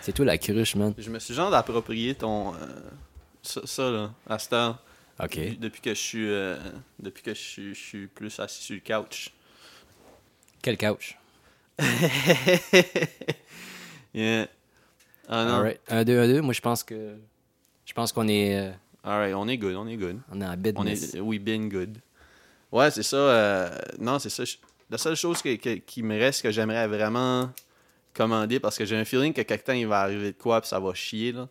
C'est toi la cruche, man. Je me suis genre approprié ton. euh, ça, ça, là, à cette heure. Ok. Depuis que je suis. euh, depuis que je suis, je suis plus assis sur le couch. Quel couch? yeah. Ah non. Alright. 1, 2, 1, 2. Moi, je pense que. Je pense qu'on est. euh, Alright, on est good, on est good. on est en On business. est, oui, been good. Ouais, c'est ça. euh, non, c'est ça. Je- La seule chose que- que- qui me reste que j'aimerais vraiment commander, parce que j'ai un feeling que quelque temps il va arriver de quoi, puis ça va chier, là.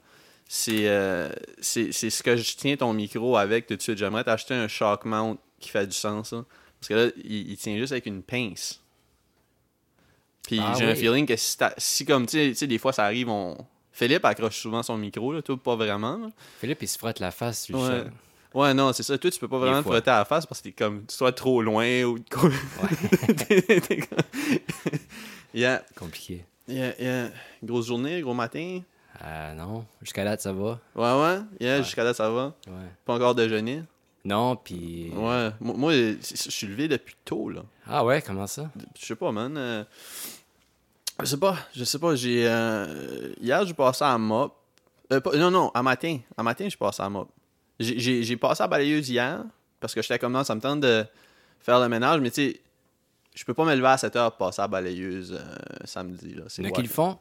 C'est euh, c'est c'est ce que je tiens ton micro avec tout de suite. J'aimerais t'acheter un shock mount qui fait du sens, là. Parce que là, il, il tient juste avec une pince. Puis Ah j'ai un feeling que si, si comme, tu sais- des fois ça arrive, on... Philippe accroche souvent son micro, là, toi pas vraiment. là. Philippe, il se frotte la face le Ouais. Ouais, non, c'est ça. Toi, tu peux pas vraiment te frotter à la face parce que t'es comme, tu sois trop loin ou. Comme- yeah, Compliqué. yeah, yeah. Grosse journée, gros matin? Ah non, jusqu'à là, ça va. Ouais, ouais? Yeah, Ouais. jusqu'à là, ça va. Ouais. Pas encore déjeuné? Non, puis. Ouais. Moi, je suis levé depuis tôt, là. Ah ouais, comment ça? Je sais pas, man. euh, Je sais pas, je sais pas. J'ai. euh, Hier, j'ai passé à mop. Euh, pas- Non, non, à matin. À matin, je passé à mop. J'ai- J'ai j'ai passé à balayeuse hier parce que j'étais comme non, ça me tente de faire le ménage, mais tu sais, je peux pas me lever à 7 heures pour passer à balayeuse euh, samedi. Là. C'est qui le font?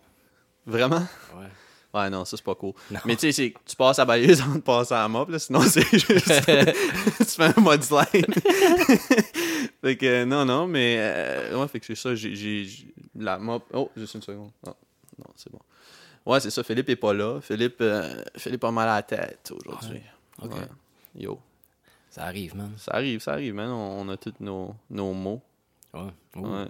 Vraiment? Ouais. Ouais, non, ça c'est pas cool. Non. Mais tu sais, tu passes à balayeuse avant de passer à mop, là, sinon c'est juste. tu fais un mode slide. fait que non, non, mais. euh, ouais, fait que c'est ça. J'ai. La mop. Oh, juste une seconde. Ah, non, c'est bon. Ouais, c'est ça. Philippe est pas là. Philippe, euh, Philippe a mal à la tête aujourd'hui. Ok. Ouais. Yo. Ça arrive, man. Ça arrive, ça arrive, man. On, on a tous nos, nos mots. Ouais. Ouh. Ouais.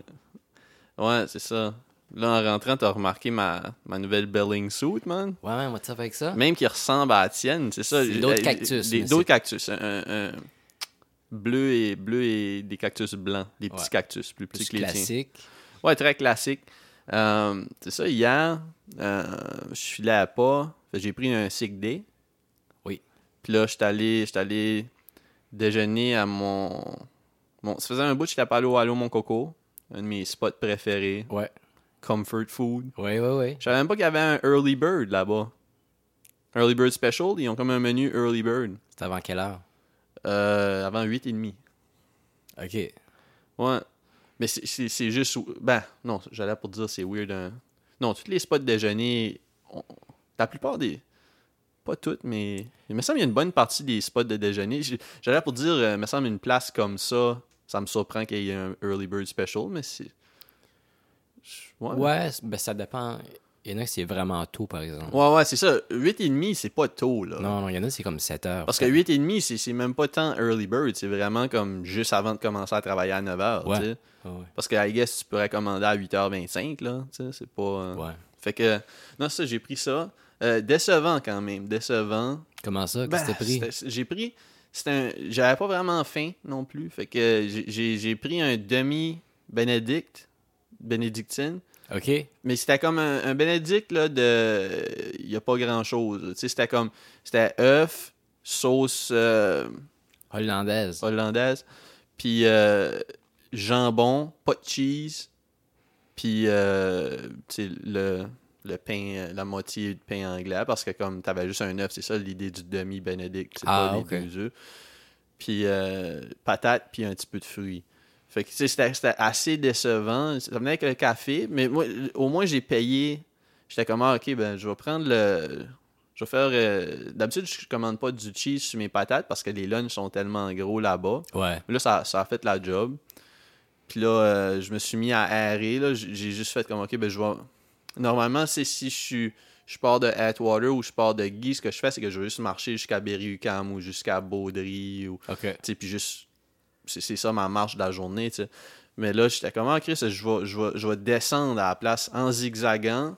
Ouais, c'est ça. Là, en rentrant, t'as remarqué ma, ma nouvelle belling suit, man. Ouais, man, what's up avec ça? Même qui ressemble à la tienne, c'est ça. C'est d'autres Euh, cactus, D'autres cactus. Un, un- bleu, et, bleu et des cactus blancs. Des petits Ouais. cactus plus petits Plus que les tiens. classique. Ouais, très classique. Euh, c'est ça, hier, euh, je suis là à pas. J'ai pris un sick day. Oui. Puis là, allé, j'étais allé déjeuner à mon. Bon, ça faisait un bout que j'étais pas allé au Allo Mon Coco. Un de mes spots préférés. Ouais. Comfort food. Ouais, ouais, ouais. Je savais même pas qu'il y avait un Early Bird là-bas. Early Bird Special, ils ont comme un menu Early Bird. C'est avant quelle heure? Euh, avant 8h30. Ok. Ouais. Mais c'est- juste. Ben, non, j'allais pour dire c'est weird. hein. Non, tous les spots de déjeuner. on- La plupart des. Pas toutes, mais. Il me semble qu'il y a une bonne partie des spots de déjeuner. J'allais pour dire, euh, il me semble une place comme ça, ça me surprend qu'il y ait un Early Bird Special, mais c'est. Ouais. Ben ça dépend. Il y en a qui c'est vraiment tôt, par exemple. Ouais, ouais, c'est ça. 8h30, c'est pas tôt, là. Non, non, il y en a c'est comme 7 heures. Parce que 8h30, c'est- même pas tant early bird, c'est vraiment comme juste avant de commencer à travailler à 9h. Ouais. tu sais. Ouais. Parce que, I guess, tu pourrais commander à 8h25, là. tu sais, C'est pas. euh, Ouais. Fait que, non, ça, j'ai pris ça. Euh, décevant quand même, décevant. Comment ça? Ben, Qu'est-ce que t'as pris? J'ai pris. Un- J'avais pas vraiment faim non plus. Fait que j'ai- pris un demi-bénédicte, bénédictine. Ok. Mais c'était comme un, un bénédicte, là, de. Il y a pas grand chose. Tu sais, c'était comme. C'était œuf, sauce. euh, Hollandaise. hollandaise, puis euh, jambon, pas de cheese, puis euh, tu sais, le, le pain, euh, la moitié de pain anglais, parce que comme tu avais juste un œuf, c'est ça l'idée du demi-bénédicte, c'est Ah, pas les deux œufs. Puis euh, patate, puis un petit peu de fruits. Fait que c'était assez décevant. Ça venait avec le café, mais moi, au moins j'ai payé. J'étais comme, ah, ok, ben je vais prendre le. Je vais faire. euh, D'habitude, je commande pas du cheese sur mes patates parce que les lunchs sont tellement gros là-bas. Ouais. Mais Là, ça, ça a fait la job. Puis là, euh, je me suis mis à. J'ai j'ai juste fait comme, OK, ben je vais... Normalement, c'est si je suis... Je pars de Atwater ou je pars de Guy, ce que je fais, c'est que je vais juste marcher jusqu'à Berry-UQAM ou jusqu'à Baudry ou... Ok. Tu sais, puis juste... C'est ça ma marche de la journée. Mais là, j'étais comme, ah, Chris, je vais, je, vais, je vais descendre à la place en zigzagant.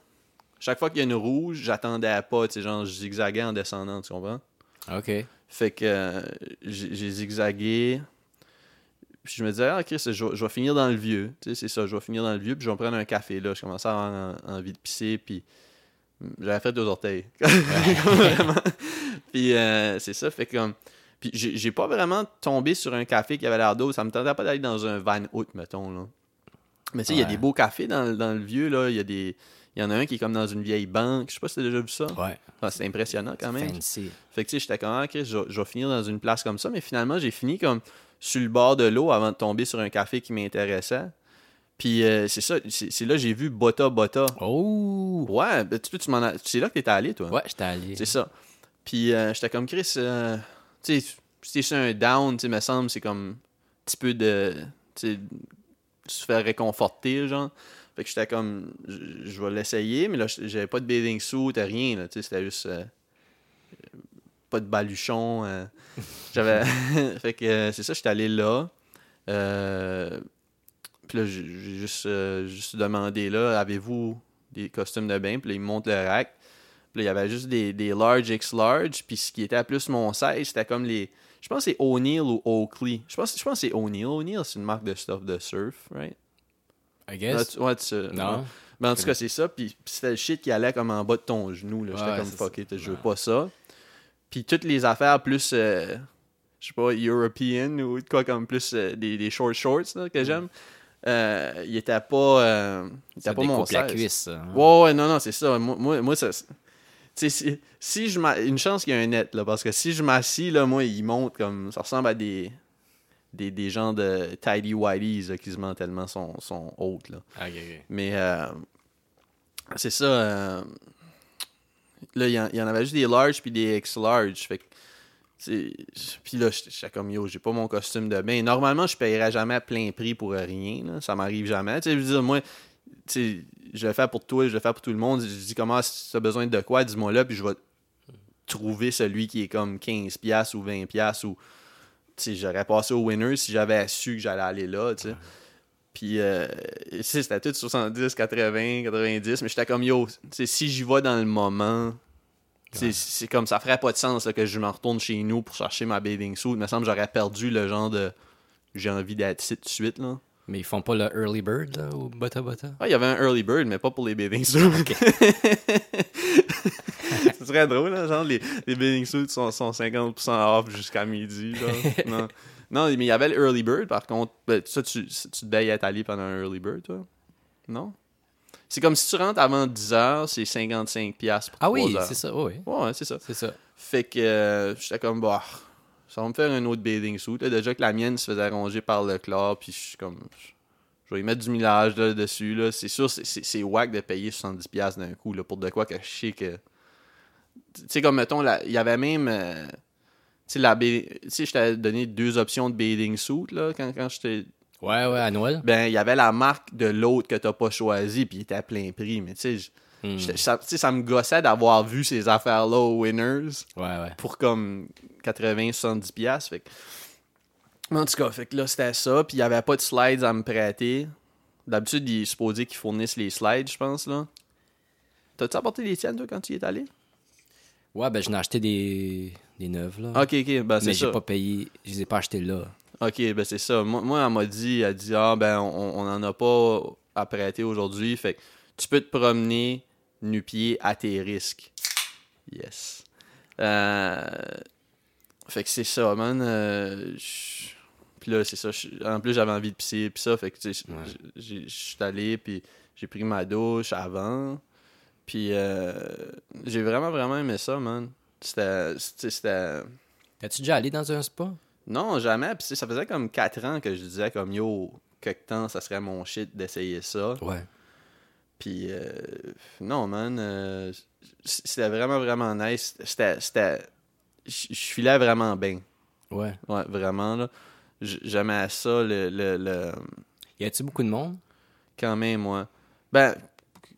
Chaque fois qu'il y a une rouge, j'attendais à pas, tu sais, genre, je zigzaguais en descendant, tu comprends? Ok. Fait que euh, j'ai zigzagué. Puis je me disais, ah, Chris, je, vais- je vais finir dans le vieux. Tu sais, c'est ça, je vais finir dans le vieux, puis je vais me prendre un café là. Je commençais à avoir en- envie de pisser, puis j'avais fait deux orteils. Vraiment. Puis euh, c'est ça, fait comme. Puis j'ai pas vraiment tombé sur un café qui avait l'air d'eau. Ça me tentait pas d'aller dans un van out, mettons, là. Mais tu sais, il y a des beaux cafés dans, le- dans le vieux, là. Il y a des. Il y en a un qui est comme dans une vieille banque. Je sais pas si t'as déjà vu ça. Ouais. Ah, c'est impressionnant quand même. Fancy. Fait que tu sais, j'étais comme, ah, ok, je, vais- je vais finir dans une place comme ça, mais finalement, j'ai fini comme sur le bord de l'eau avant de tomber sur un café qui m'intéressait. Puis euh, c'est ça, c'est là que j'ai vu Bota Bota. Oh! Ouais, ben, tu tu m'en as- c'est là que t'étais allé, toi. Ouais, j'étais allé. C'est ça. Puis euh, j'étais comme Chris, euh, tu sais, sur un down, tu sais, me semble, c'est comme un petit peu de, tu sais, se faire réconforter, genre. Fait que j'étais comme, je vais l'essayer, mais là, j'avais pas de bathing suit, t'as rien, là, tu sais, c'était juste, euh, pas de baluchon. euh. j'avais, fait que euh, c'est ça, j'étais allé là. Euh, puis là, j'ai juste, euh, juste demandé, là, avez-vous des costumes de bain? Puis là, ils me montrent le rack. Puis là, il y avait juste des, des large X large. Puis ce qui était à plus mon size, c'était comme les. Je pense que c'est O'Neill ou Oakley. Je pense, je pense que c'est O'Neill. O'Neill, c'est une marque de stuff de surf, right? I guess. tu- ouais, tu sais. Non. Mais en tout cas, c'est ça. Puis, c'était le shit qui allait comme en bas de ton genou. là. J'étais Ouais, comme c'est fuck ça. it, je veux Ouais. pas ça. Puis toutes les affaires plus, euh, je sais pas, European ou de quoi comme plus euh, des, des short shorts là, que j'aime, euh, il était pas, euh, il était pas mon la cuisse, hein. Ouais, ouais, non, non, c'est ça. Moi, moi, moi, ça. Si, si je Une chance qu'il y a un net, là, parce que si je m'assis, là, moi, il monte comme. Ça ressemble à des. Des, des gens de Tidy Whiteys là, qui se mentent tellement sont, sont hautes, là. Mais euh, c'est ça. Là, il y, en- avait juste des large puis des X large. Fait que, puis là, j'étais comme yo, j'ai pas mon costume de bain. Normalement, je paierais jamais à plein prix pour rien. là. Ça m'arrive jamais. Tu sais, je veux dire, moi, tu je le fais pour toi, je le fais pour tout le monde. Je dis comment si tu as besoin de quoi, dis-moi là, puis je vais trouver celui qui est comme 15$ ou 20$ ou. Tu sais, j'aurais passé au winner si j'avais su que j'allais aller là. Puis, euh, c'était tout 70, 80, 90, mais j'étais comme, yo, si j'y vais dans le moment, Ouais. c'est comme, ça ferait pas de sens là, que je me retourne chez nous pour chercher ma bathing suit. Il me semble que j'aurais perdu le genre de, j'ai envie d'être ici tout de suite, là. Mais ils font pas le early bird, là, au Bota Bota? Ah, il y avait un early bird, mais pas pour les bathing suits. Ce serait drôle, hein, genre, les, les bathing suits sont, sont 50% off jusqu'à midi, genre. non. Non, mais il y avait le early bird, par contre. Ben, ça, tu, tu à être allé pendant un early bird, toi? Non? C'est comme si tu rentres avant 10 heures, c'est 55$ piastres pour Ah oui, 3 heures. c'est ça, oui. Ouais, c'est ça. C'est ça. Fait que euh, j'étais comme, bah, ça va me faire un autre bathing suit. Là, déjà que la mienne se faisait ronger par le chlore, puis je suis comme, je vais y mettre du millage là, dessus. Là. C'est sûr, c'est- whack de payer 70$ d'un coup là, pour de quoi que je sais que. Tu sais, comme mettons, il y avait même. euh, la sais, je t'avais donné deux options de bathing suit là, quand, quand j'étais. Ouais, ouais, à Noël. Ben, il y avait la marque de l'autre que t'as pas choisi, puis il était à plein prix. Mais tu sais, Hmm. ça, me gossait d'avoir vu ces affaires-là aux Winners Ouais, ouais. pour comme 80-70$. piastres, Fait que... Mais En tout cas, fait que là, c'était ça. Puis il n'y avait pas de slides à me prêter. D'habitude, il est supposé qu'ils fournissent les slides, je pense. là. T'as-tu apporté les tiennes, toi, quand tu y es allé? Ouais, ben, j'en ai acheté des, des neuves, là. Ok, ok, ben c'est mais ça. j'ai pas payé. Je les ai pas achetés là. Ok, ben c'est ça. Moi, moi, elle m'a dit, elle dit, ah, ben, on on en a pas à prêter aujourd'hui. Fait que tu peux te promener nu-pied à tes risques. Yes. Euh, Fait que c'est ça, man. Euh, je- Puis là, c'est ça. je- En plus, j'avais envie de pisser, puis ça. Fait que, tu sais, Ouais. je suis allé, puis j'ai pris ma douche avant. Puis euh, j'ai vraiment, vraiment aimé ça, man. C'était. c'était- C'était. As-tu déjà allé dans un spa? Non, jamais. Puis ça faisait comme 4 ans que je disais comme yo, quelque temps, ça serait mon shit d'essayer ça. Ouais. Puis euh, non, man, euh, c'était vraiment, vraiment nice. C'était, c'était, je je filais vraiment bien. Ouais. Ouais, vraiment, là. J'aimais ça, le, le, le- Y a-tu beaucoup de monde? quand même, moi. Ben,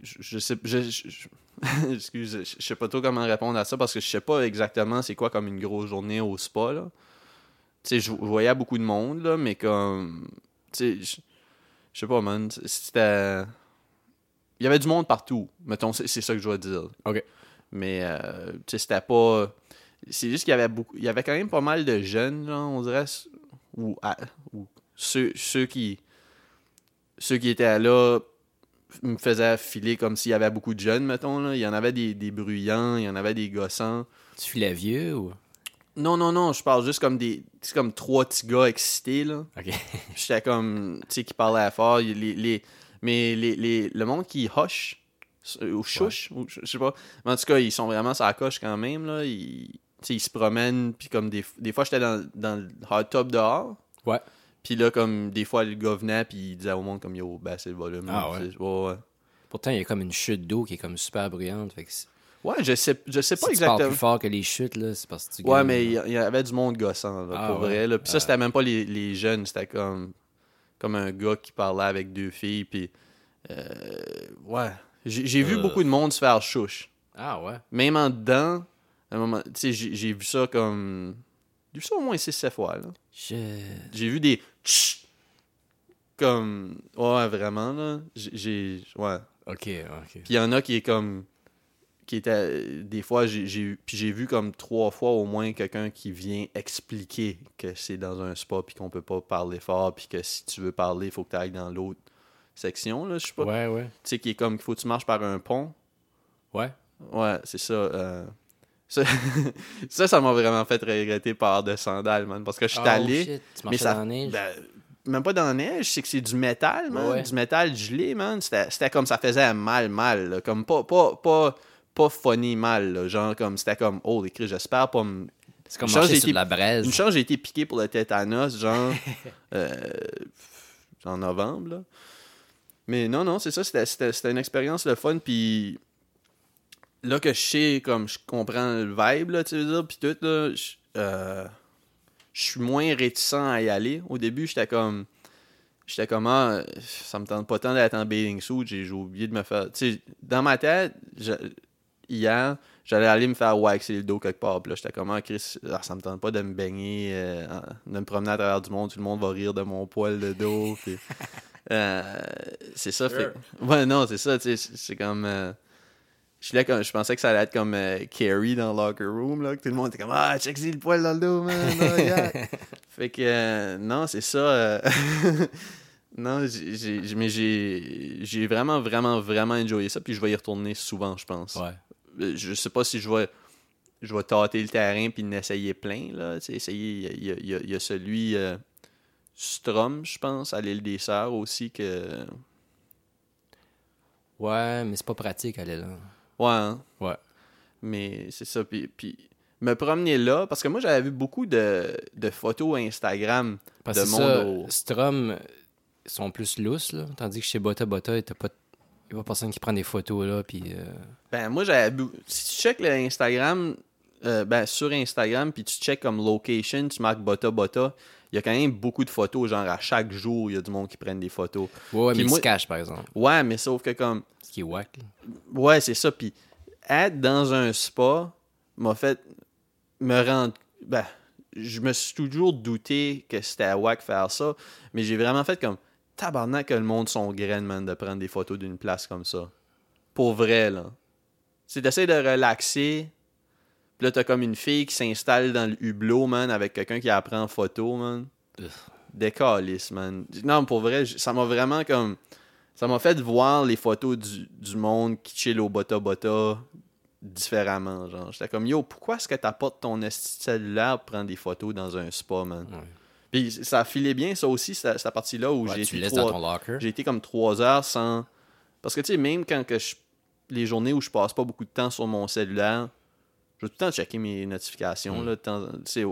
je, je sais, je, je- je- excuse, je, sais pas trop comment répondre à ça parce que je sais pas exactement c'est quoi comme une grosse journée au spa, là. Tu sais, je voyais beaucoup de monde, là, mais comme, tu sais, je sais pas, man, c'était... Il y avait du monde partout, mettons, c'est c'est ça que je dois dire. Ok. Mais, euh, tu sais, c'était pas... C'est juste qu'il y avait beaucoup... Il y avait quand même pas mal de jeunes, genre, on dirait, ou, à- ou ceux, ceux qui... Ceux qui étaient là me faisaient filer comme s'il y avait beaucoup de jeunes, mettons, là. Il y en avait des, des bruyants, il y en avait des gossants. Tu filais vieux ou? Non, non, non, je parle juste comme des... C'est comme trois petits gars excités, là. Ok. J'étais comme, tu sais, qui parlaient fort. Les, les, mais les, les, le monde qui hush, Ou chouche, ou je sais pas. Mais en tout cas, ils sont vraiment sur la coche quand même, là. Ils, tu sais, ils se promènent, puis comme des, des fois, j'étais dans, dans le hot tub dehors. Ouais. Puis là, comme des fois, le gars venait, puis il disait au monde, comme yo, baissez le volume. Ah ouais? Ouais. Pourtant, il y a comme une chute d'eau qui est comme super bruyante. Fait que Ouais, je sais, je sais pas si tu exactement. plus fort que les chutes, là, c'est parce que tu Ouais, mais il y, avait du monde gossant, là, Ah, pour ouais. vrai. Là. Puis ça, Ah. c'était même pas les, les jeunes, c'était comme, comme un gars qui parlait avec deux filles. Puis, euh, ouais. J'ai vu Euh. beaucoup de monde se faire chouche. Ah ouais. Même en dedans, à un moment, tu sais, j'ai vu ça comme. J'ai vu ça au moins 6-7 fois, là. Je... J'ai vu des. Tch Comme. Ouais, vraiment, là. J'ai-. Ouais. Ok, ok. Puis il y en a qui est comme. Qui était. Des fois, j'ai j'ai- puis j'ai vu comme trois fois au moins quelqu'un qui vient expliquer que c'est dans un spa, puis qu'on peut pas parler fort, puis que si tu veux parler, il faut que tu ailles dans l'autre section, là. Je sais pas. Ouais, ouais. Tu sais, qui est comme qu'il faut que tu marches par un pont. Ouais. Ouais, c'est ça. euh, Ça, ça, m'a vraiment fait regretter par de sandales, man. Parce que je suis Oh, allé. shit, Tu Mais ça. dans la neige? ben, même pas dans la neige, c'est que c'est du métal, man. Ouais. Du métal gelé, man. C'était comme ça faisait mal, mal. là. Comme pas, pas, pas, pas funny mal. là. Genre, comme c'était comme, oh, les cris, j'espère pas me. c'est comme marcher j'ai sur été- de la braise. Une chance, j'ai été piqué pour le tétanos, genre, euh, en novembre, là. Mais non, non, c'est ça, c'était- une expérience de fun, puis là que je sais, comme, je comprends le vibe, là, tu veux dire, puis tout, là, je euh, suis moins réticent à y aller. Au début, j'étais comme, j'étais comme, ah, ça me tente pas tant d'être en bathing suit, j'ai oublié de me faire, tu sais, dans ma tête, je- hier, j'allais aller me faire waxer le dos quelque part. Puis là, j'étais comme, ah, Chris, ah, ça me tente pas de me baigner, euh, de me promener à travers du monde. Tout le monde va rire de mon poil de dos. puis, euh, c'est ça. Fait, ouais, non, c'est ça. tu sais, C'est c'est comme. Je, là comme, je pensais que ça allait être comme euh, Carrie dans Locker Room, là, que tout le monde était comme Ah, check le poil dans le dos, man. oh, yeah. fait que, euh, non, c'est ça. euh, non, j'ai- mais j'ai j'ai vraiment, vraiment, vraiment enjoyé ça. Puis je vais y retourner souvent, je pense. Ouais. Je sais pas si je vais je vais tâter le terrain puis en essayer plein là essayer il y a, y y celui Strom je pense à l'île des Sœurs aussi que Ouais, mais c'est pas pratique aller là. Ouais hein. Ouais. mais c'est ça puis, puis me promener là parce que moi j'avais vu beaucoup de, de photos Instagram Parce de monde au- Strom sont plus lousses, là. Tandis que chez Bota Bota, t'as pas... Il y a pas personne qui prend des photos, là, puis... euh, ben moi j'avais vu si tu check le Instagram euh, ben sur Instagram puis tu check comme location tu marques Bota Bota il y a quand même beaucoup de photos genre à chaque jour il y a du monde qui prennent des photos Ouais, mais moi- ils se cachent, par exemple. ouais mais sauf que comme Ce qui est whack, là. Ouais, c'est ça. Puis être dans un spa m'a fait me rendre. Ben, je me suis toujours douté que c'était à WAC faire ça, mais j'ai vraiment fait comme tabarnak que le monde sont graines, man, de prendre des photos d'une place comme ça. Pour vrai, là. C'est d'essayer de relaxer. Puis là, t'as comme une fille qui s'installe dans le hublot, man, avec quelqu'un qui apprend en photo, man. Décalisse, man. Non, pour vrai, ça m'a vraiment comme. Ça m'a fait voir les photos du, du monde qui chill au bota bota différemment. Genre, j'étais comme yo, pourquoi est-ce que t'apportes ton cellulaire pour prendre des photos dans un spa, man? Ouais. Puis ça a filé bien, ça aussi, cette, partie-là où Ouais, j'ai été trois- été comme trois heures sans. Parce que tu sais, même quand que je... les journées où je passe pas beaucoup de temps sur mon cellulaire, je vais tout le temps checker mes notifications. Mm. là, C'est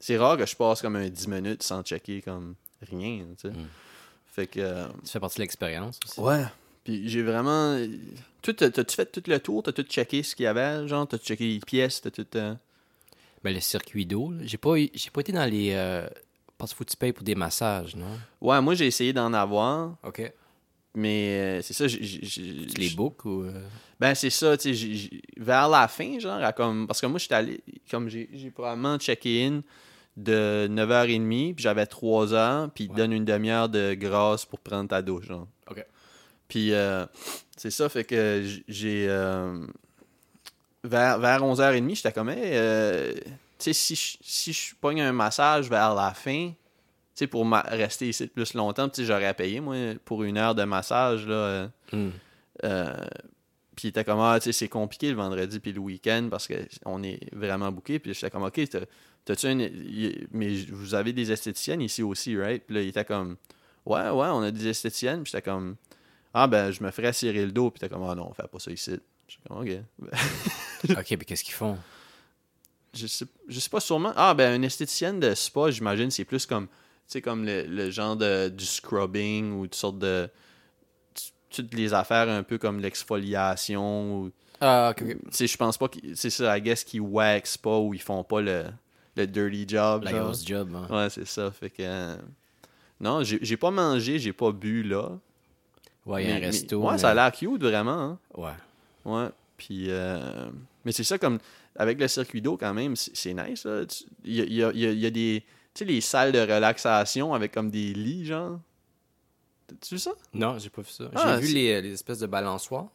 c'est rare que je passe comme un 10 minutes sans checker comme rien. tu sais. Mm. Fait que. euh, Ça fait partie de l'expérience aussi. Ouais. Puis j'ai vraiment. T'as-tu fait tout le tour? T'as tout checké ce qu'il y avait? Genre, t'as checké les pièces? T'as tout. euh, Ben, le circuit d'eau, j'ai pas, j'ai pas été dans les... Euh... Parce qu'il faut que tu payes pour des massages, non? Ouais, moi, j'ai essayé d'en avoir, OK. Mais euh, c'est ça. Tu les bookes ou... euh, Ben, c'est ça, tu sais, vers la fin, genre, à comme, parce que moi, j'étais allé, comme j'ai probablement checké in de 9h30, puis j'avais 3h, puis ils te Ouais. donnent une demi-heure de grâce pour prendre ta douche, genre. OK. Puis, euh, c'est ça, fait que j- j'ai. euh, vers, vers 11h30, j'étais comme, hey, tu sais, si je, si je pogne un massage vers la fin, sais, pour rester ici plus longtemps, tu sais, j'aurais payé, moi, pour une heure de massage, là. euh, hmm. euh, puis il était comme, ah, tu sais, c'est compliqué le vendredi puis le week-end parce qu'on est vraiment booké. Puis j'étais comme, ok, t'as- t'as-tu Mais vous avez des esthéticiennes ici aussi, right? Puis là, il était comme, ouais, ouais, on a des esthéticiennes. Puis j'étais comme, Ah, ben, je me ferais cirer le dos, puis t'es comme, ah non, on fait pas ça ici. Je suis comme, ok. ok, mais qu'est-ce qu'ils font? je sais, je sais pas sûrement. Ah, ben, une esthéticienne de spa, j'imagine, c'est plus comme, sais, comme le, le genre de, du scrubbing ou toutes sortes de. Toutes les affaires un peu comme l'exfoliation ou. Ah, ok. Tu sais, je pense pas que. C'est ça, I guess qu'ils wax pas ou ils font pas le, le dirty job. La genre. grosse job. hein. Ouais, c'est ça. Fait que. euh, Non, j'ai pas mangé, j'ai pas bu là. Ouais, il y a un mais- resto. ouais, mais- ça a l'air cute vraiment. Hein? Ouais. Ouais. Puis. euh, Mais c'est ça, comme. Avec le circuit d'eau, quand même, c'est nice. Il y a, y a- y a des. Tu sais, les salles de relaxation avec comme des lits, genre? Tu vu ça? Non, j'ai pas vu ça. Ah, j'ai vu c'est- les, les espèces de balançoires.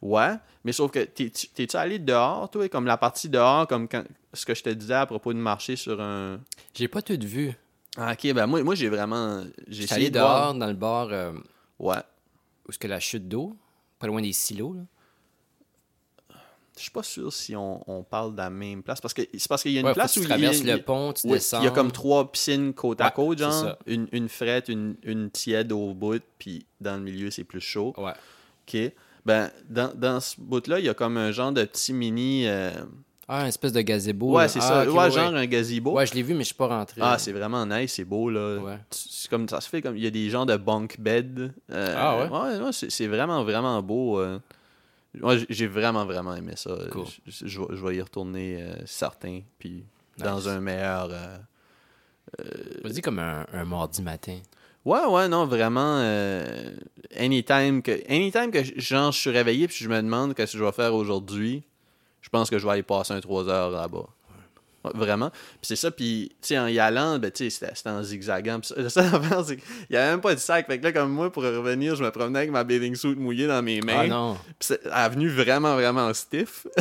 Ouais. Mais sauf que. t'es- tu- T'es-tu allé dehors, toi? Comme la partie dehors, comme quand, ce que je te disais à propos de marcher sur un. J'ai pas tout vu. Ah, ok, ben moi, moi j'ai vraiment. J'ai J'étais allé essayé de voir. dehors dans le bar euh, Ouais. où est-ce que la chute d'eau, pas loin des silos. Là. Je suis pas sûr si on, on parle de la même place. Parce que c'est parce qu'il y a une Ouais, place où tu il y a- traverses il y a- le pont, tu descends. Il y a comme trois piscines côte à côte, genre. Une, une frette, une, une tiède au bout, puis dans le milieu, c'est plus chaud. Ouais. OK. Ben, dans, dans ce bout-là, il y a comme un genre de petit mini. euh, Ah, une espèce de gazebo. Ouais, c'est Ah, ça. ok, ouais, ouais, genre un gazebo. Ouais, je l'ai vu, mais je suis pas rentré. Ah, c'est vraiment nice, c'est beau, là. Ouais. C'est comme ça se fait comme. Il y a des genres de bunk bed. euh, Ah ouais? Ouais, ouais, c'est c'est vraiment, vraiment beau. euh. Moi, j'ai vraiment, vraiment aimé ça. Cool. Je, je vais- je vais y retourner euh, certain. Puis dans Nice. un meilleur. euh, Vas-y comme un, un mardi matin. Ouais, ouais, non, vraiment. euh, anytime que, anytime que genre, je suis réveillé puis je me demande qu'est-ce que je vais faire aujourd'hui, je pense que je vais aller passer un 3 heures là-bas. Vraiment. Puis c'est ça, puis tu sais, en y allant, ben, tu sais, c'était en zigzagant. Puis ça, affaire, c'est qu'il y avait même pas de sac. Fait que là, comme moi, pour revenir, je me promenais avec ma bathing suit mouillée dans mes mains. Ah non. Puis elle est venue vraiment, vraiment stiff.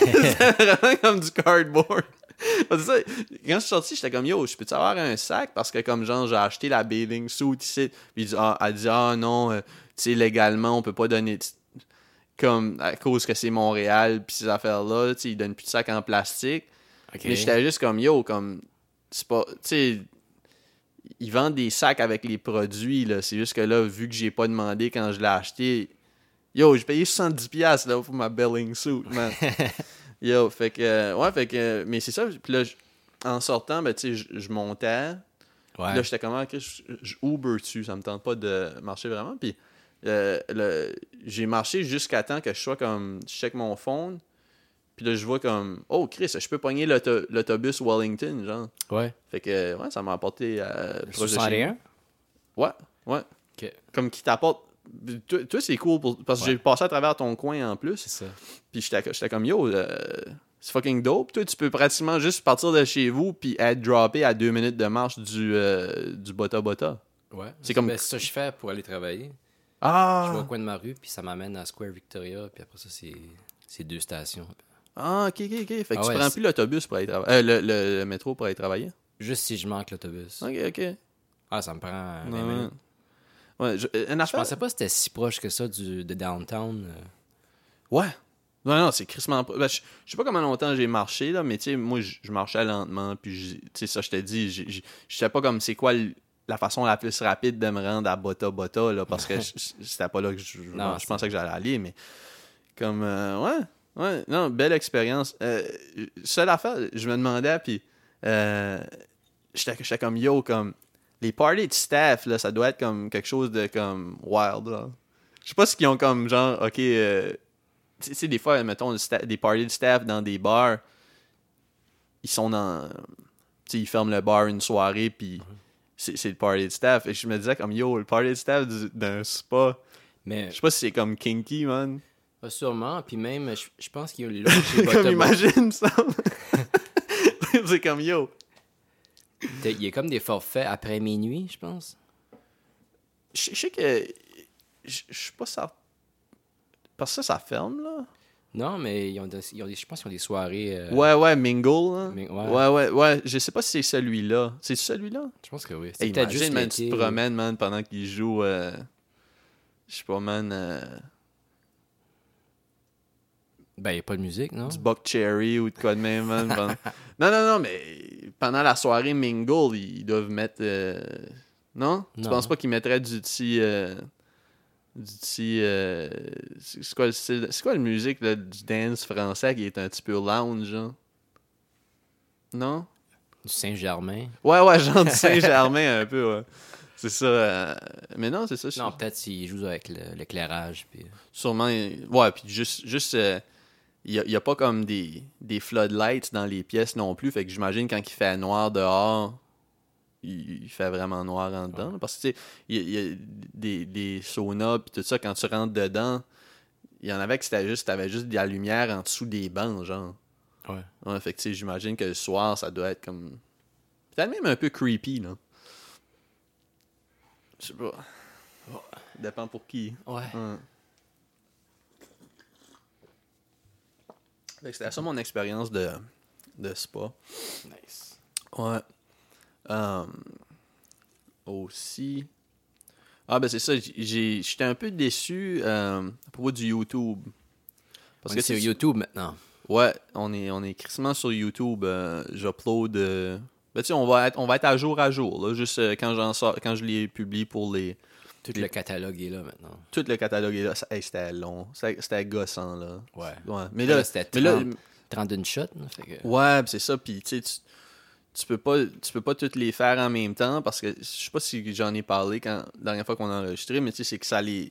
C'était vraiment comme du cardboard. Ça, quand je suis sorti, j'étais comme yo, je peux-tu avoir un sac? Parce que comme genre, j'ai acheté la bathing suit ici. Puis il dit, ah, elle dit, ah non, euh, tu sais, légalement, on peut pas donner. Comme à cause que c'est Montréal, puis ces affaires-là, tu sais, ils donnent plus de sacs en plastique. Mais j'étais juste comme yo, comme c'est pas. Tu sais, ils vendent des sacs avec les produits, là. C'est juste que là, vu que j'ai pas demandé quand je l'ai acheté, yo, j'ai payé 70$ là, pour ma belling suit, man. yo, fait que. Ouais, fait que. Mais c'est ça, puis là, en sortant, ben, tu sais, je- montais. Ouais. Là, j'étais comme, ah, ok, je, je Uber dessus, ça me tente pas de marcher vraiment. Puis euh, j'ai marché jusqu'à temps que je sois comme, je check mon phone. Puis là, je vois comme, oh, Chris, je peux pogner l'auto- l'autobus Wellington, genre. Ouais. Fait que, ouais, ça m'a apporté euh, Le proche de chez nous. 61? Ouais, ouais. Comme qui t'apporte. Toi, toi, c'est cool pour- parce que Ouais. j'ai passé à travers ton coin en plus. C'est ça. Puis j'étais comme yo, euh, c'est fucking dope. Toi, tu peux pratiquement juste partir de chez vous puis être droppé à deux minutes de marche du, euh, du Bota Bota. Ouais. C'est comme- Ben, c'est ça que je fais pour aller travailler. Ah! Je vais au coin de ma rue, puis ça m'amène à Square Victoria, puis après ça, c'est c'est deux stations. Ah, ok, ok, ok. Fait que Ah tu ouais, prends plus l'autobus pour aller travailler. Euh, le, le- le métro pour aller travailler? Juste si je manque l'autobus. Ok, ok. Ah, ça me prend 20 Ouais. minutes. Ouais, je, euh, une Je affaire. pensais pas que c'était si proche que ça du, de downtown. euh. Ouais. Non, non, c'est crissement. ben, je, je sais pas combien longtemps j'ai marché, là, mais tu sais, moi, je, je marchais lentement, puis je- tu sais, ça, je te dis, je sais pas comme c'est quoi la façon la plus rapide de me rendre à Bota Bota, là, parce que je- je- c'était pas là que je, Non, je pensais que j'allais aller, mais comme, euh, ouais, ouais, non, belle expérience. Euh, seule affaire, je me demandais, puis euh, j'étais comme, yo, comme, les parties de staff, là, ça doit être comme quelque chose de comme wild, là. Je sais pas ce qu'ils ont comme genre, ok, euh, tu sais, des fois, mettons, des parties de staff dans des bars, ils sont dans. Tu sais, ils ferment le bar une soirée, puis c'est c'est le party de staff. Et je me disais, comme yo, le party de staff du- d'un spa, Mais je sais pas si c'est comme kinky, man. Pas sûrement, puis même, je, je pense qu'il y a chez comme imagine ça. c'est comme yo. Il y a comme des forfaits après minuit, je pense. Je je sais que. Je je suis pas certain. Parce que ça, ça ferme, là. Non, mais ils ont, des- ils ont des- je pense qu'ils ont des soirées. euh, Ouais, ouais, Mingle, ouais. ouais. ouais, ouais, Je sais pas si c'est celui-là. C'est celui-là? Je pense que oui. Hey, C'est peut-être imagine, juste man, tu te promènes, man, pendant qu'il joue. euh, Je sais pas, man. euh, Ben, il n'y a pas de musique, non? du Buck Cherry ou de quoi de même, man. pendant- non, non, non, mais pendant la soirée Mingle, ils doivent mettre. euh, Non? Tu Non. penses pas qu'ils mettraient du petit. euh, du petit. euh, c'est quoi, le style- c'est quoi la musique là, du dance français qui est un petit peu lounge, genre? Non? Du Saint-Germain. Ouais, ouais, genre du Saint-Germain un peu, ouais. C'est ça. euh, mais non, c'est ça. je- Non, peut-être s'il joue avec l'éclairage. Puis... Sûrement. Ouais, puis juste. juste euh, il n'y a, pas comme des, des floodlights dans les pièces non plus. Fait que j'imagine quand il fait noir dehors, il, il fait vraiment noir en dedans. Parce que tu sais, il y a, il y a des, des saunas puis tout ça, quand tu rentres dedans, il y en avait que c'était juste, t'avais juste de la lumière en dessous des bancs, genre. Ouais. Ouais, fait que tu sais, j'imagine que le soir, ça doit être comme. Peut-être même un peu creepy, là. Je sais pas. Dépend pour qui. Ouais. Ouais. Fait que C'était ça mon expérience de, de spa. Nice. Ouais. Euh, aussi. Ah, ben c'est ça. J'étais un peu déçu euh, à propos du YouTube. Parce que c'est sur YouTube maintenant. Ouais, on est, on est crissement sur YouTube. euh, J'upload. euh, Ben, tu sais, on va, être, on va être à jour à jour. Là, juste euh, quand, j'en sors, quand je les publie pour les. Tout le catalogue est là maintenant. Tout le catalogue est là. Hey, c'était long. C'était gossant, là. Ouais. Ouais. Mais Là, là, c'était mais là, 30. 31 shots. là, fait que- Ouais, c'est ça. Puis, tu sais, tu- tu peux pas tu peux pas toutes les faire en même temps parce que je sais pas si j'en ai parlé quand la dernière fois qu'on a enregistré, mais tu sais, c'est que ça les.